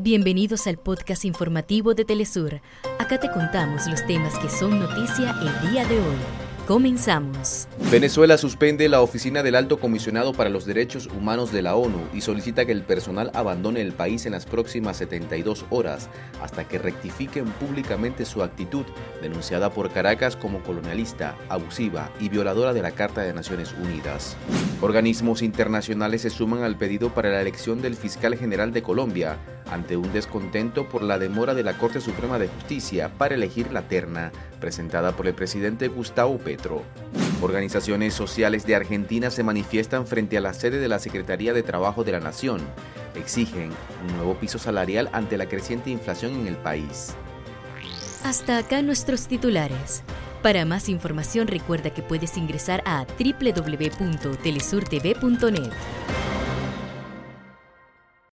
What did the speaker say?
Bienvenidos al podcast informativo de Telesur. Acá te contamos los temas que son noticia el día de hoy. Comenzamos. Venezuela suspende la oficina del Alto Comisionado para los Derechos Humanos de la ONU y solicita que el personal abandone el país en las próximas 72 horas hasta que rectifiquen públicamente su actitud, denunciada por Caracas como colonialista, abusiva y violadora de la Carta de Naciones Unidas. Organismos internacionales se suman al pedido para la elección del fiscal general de Colombia ante un descontento por la demora de la Corte Suprema de Justicia para elegir la terna presentada por el presidente Gustavo Petro. Organizaciones sociales de Argentina se manifiestan frente a la sede de la Secretaría de Trabajo de la Nación. Exigen un nuevo piso salarial ante la creciente inflación en el país. Hasta acá nuestros titulares. Para más información recuerda que puedes ingresar a www.telesurtv.net.